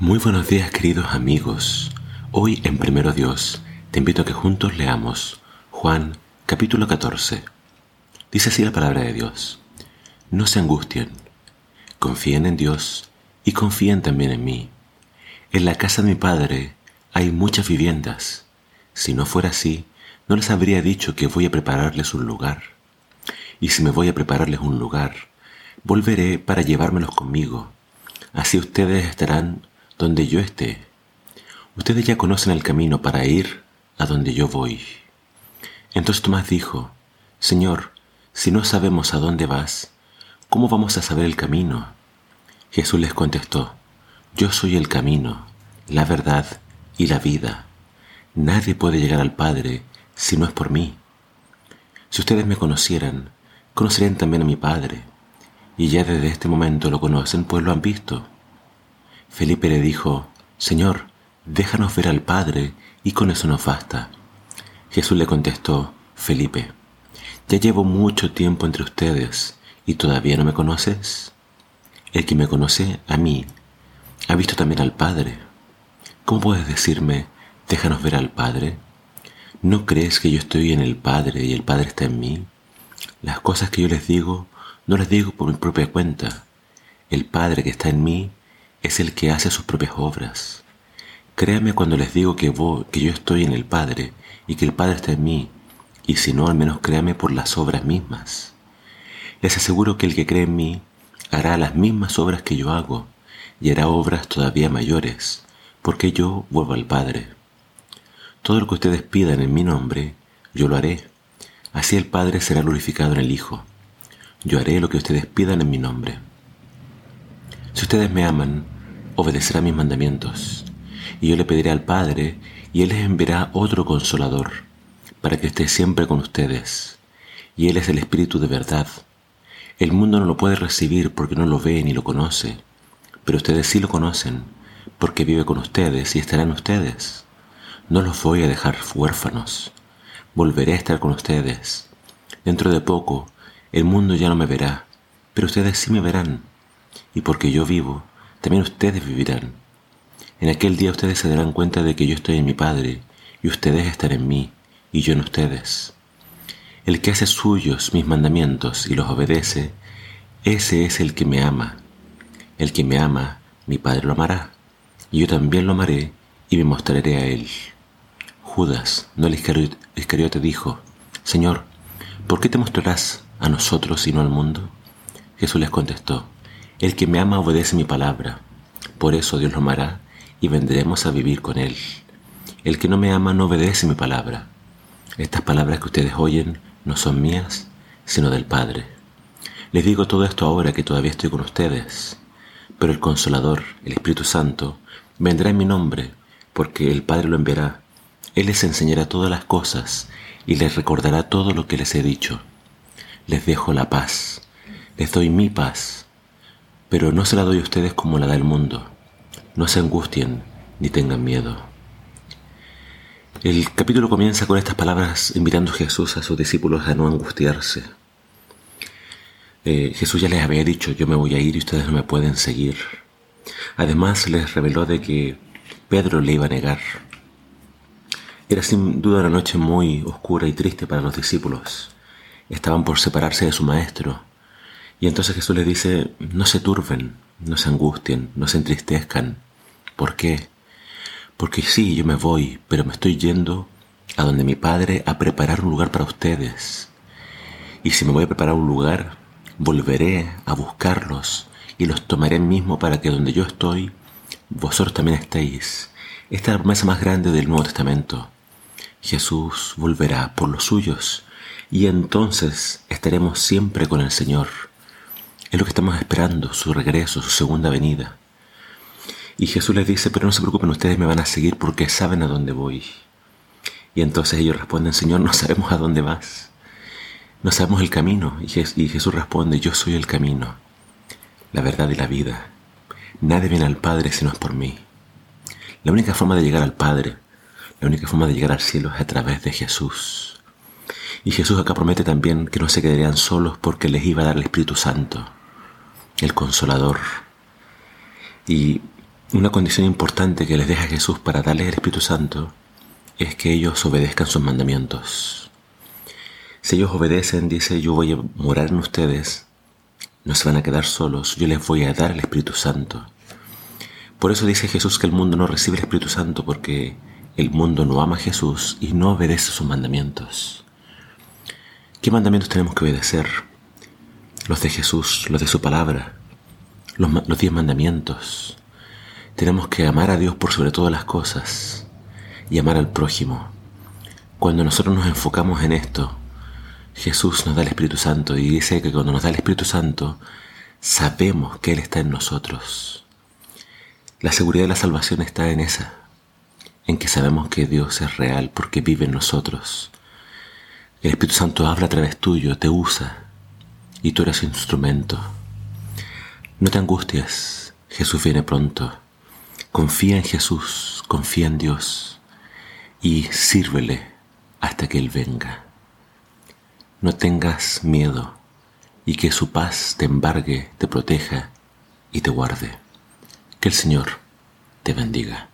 Muy buenos días queridos amigos. Hoy en Primero Dios te invito a que juntos leamos Juan capítulo 14. Dice así la palabra de Dios. No se angustien, confíen en Dios y confíen también en mí. En la casa de mi Padre hay muchas viviendas. Si no fuera así, no les habría dicho que voy a prepararles un lugar. Y si me voy a prepararles un lugar, volveré para llevármelos conmigo. Así ustedes estarán donde yo esté. Ustedes ya conocen el camino para ir a donde yo voy. Entonces Tomás dijo, Señor, si no sabemos a dónde vas, ¿cómo vamos a saber el camino? Jesús les contestó, Yo soy el camino, la verdad y la vida. Nadie puede llegar al Padre si no es por mí. Si ustedes me conocieran, conocerían también a mi Padre, y ya desde este momento lo conocen, pues lo han visto. Felipe le dijo, Señor, déjanos ver al Padre y con eso nos basta. Jesús le contestó, Felipe, ya llevo mucho tiempo entre ustedes y todavía no me conoces. El que me conoce a mí ha visto también al Padre. ¿Cómo puedes decirme, déjanos ver al Padre? ¿No crees que yo estoy en el Padre y el Padre está en mí? Las cosas que yo les digo, no las digo por mi propia cuenta. El Padre que está en mí es el que hace sus propias obras. Créame cuando les digo que, que yo estoy en el Padre y que el Padre está en mí, y si no, al menos créame por las obras mismas. Les aseguro que el que cree en mí hará las mismas obras que yo hago, y hará obras todavía mayores, porque yo vuelvo al Padre. Todo lo que ustedes pidan en mi nombre, yo lo haré. Así el Padre será glorificado en el Hijo. Yo haré lo que ustedes pidan en mi nombre. Ustedes me aman, obedecerán mis mandamientos, y yo le pediré al Padre, y Él les enviará otro consolador, para que esté siempre con ustedes. Y Él es el Espíritu de verdad. El mundo no lo puede recibir porque no lo ve ni lo conoce, pero ustedes sí lo conocen, porque vive con ustedes y estará en ustedes. No los voy a dejar huérfanos. Volveré a estar con ustedes. Dentro de poco, el mundo ya no me verá, pero ustedes sí me verán y porque yo vivo, también ustedes vivirán. En aquel día ustedes se darán cuenta de que yo estoy en mi Padre, y ustedes están en mí, y yo en ustedes. El que hace suyos mis mandamientos y los obedece, ese es el que me ama. El que me ama, mi Padre lo amará, y yo también lo amaré y me mostraré a él. Judas, no el Iscariote, dijo, Señor, ¿por qué te mostrarás a nosotros y no al mundo? Jesús les contestó, el que me ama obedece mi palabra, por eso Dios lo amará y vendremos a vivir con él. El que no me ama no obedece mi palabra. Estas palabras que ustedes oyen no son mías, sino del Padre. Les digo todo esto ahora que todavía estoy con ustedes, pero el Consolador, el Espíritu Santo, vendrá en mi nombre, porque el Padre lo enviará. Él les enseñará todas las cosas y les recordará todo lo que les he dicho. Les dejo la paz, les doy mi paz pero no se la doy a ustedes como la da el mundo. No se angustien ni tengan miedo. El capítulo comienza con estas palabras invitando a Jesús a sus discípulos a no angustiarse. Eh, Jesús ya les había dicho, yo me voy a ir y ustedes no me pueden seguir. Además les reveló de que Pedro le iba a negar. Era sin duda una noche muy oscura y triste para los discípulos. Estaban por separarse de su maestro y entonces Jesús les dice, no se turben, no se angustien, no se entristezcan. ¿Por qué? Porque sí, yo me voy, pero me estoy yendo a donde mi Padre a preparar un lugar para ustedes. Y si me voy a preparar un lugar, volveré a buscarlos y los tomaré mismo para que donde yo estoy, vosotros también estéis. Esta es la promesa más grande del Nuevo Testamento. Jesús volverá por los suyos y entonces estaremos siempre con el Señor. Es lo que estamos esperando, su regreso, su segunda venida. Y Jesús les dice, pero no se preocupen, ustedes me van a seguir porque saben a dónde voy. Y entonces ellos responden, Señor, no sabemos a dónde vas. No sabemos el camino. Y Jesús responde, yo soy el camino, la verdad y la vida. Nadie viene al Padre si no es por mí. La única forma de llegar al Padre, la única forma de llegar al cielo es a través de Jesús. Y Jesús acá promete también que no se quedarían solos porque les iba a dar el Espíritu Santo el consolador. Y Una condición importante que les deja Jesús para darles el Espíritu Santo es que ellos obedezcan sus mandamientos. Si ellos obedecen, dice, yo voy a morar en ustedes, no se van a quedar solos, yo les voy a dar el Espíritu Santo. Por eso dice Jesús que el mundo no recibe el Espíritu Santo porque el mundo no ama a Jesús y no obedece sus mandamientos. ¿Qué mandamientos tenemos que obedecer? Los de Jesús, los de su palabra, los, diez mandamientos. Tenemos que amar a Dios por sobre todas las cosas y amar al prójimo. Cuando nosotros nos enfocamos en esto, Jesús nos da el Espíritu Santo y dice que cuando nos da el Espíritu Santo, sabemos que Él está en nosotros. La seguridad de la salvación está en esa, en que sabemos que Dios es real porque vive en nosotros. El Espíritu Santo habla a través tuyo, te usa y tú eres instrumento. No te angusties, Jesús viene pronto. Confía en Jesús, confía en Dios y sírvele hasta que Él venga. No tengas miedo y que su paz te embargue, te proteja y te guarde. Que el Señor te bendiga.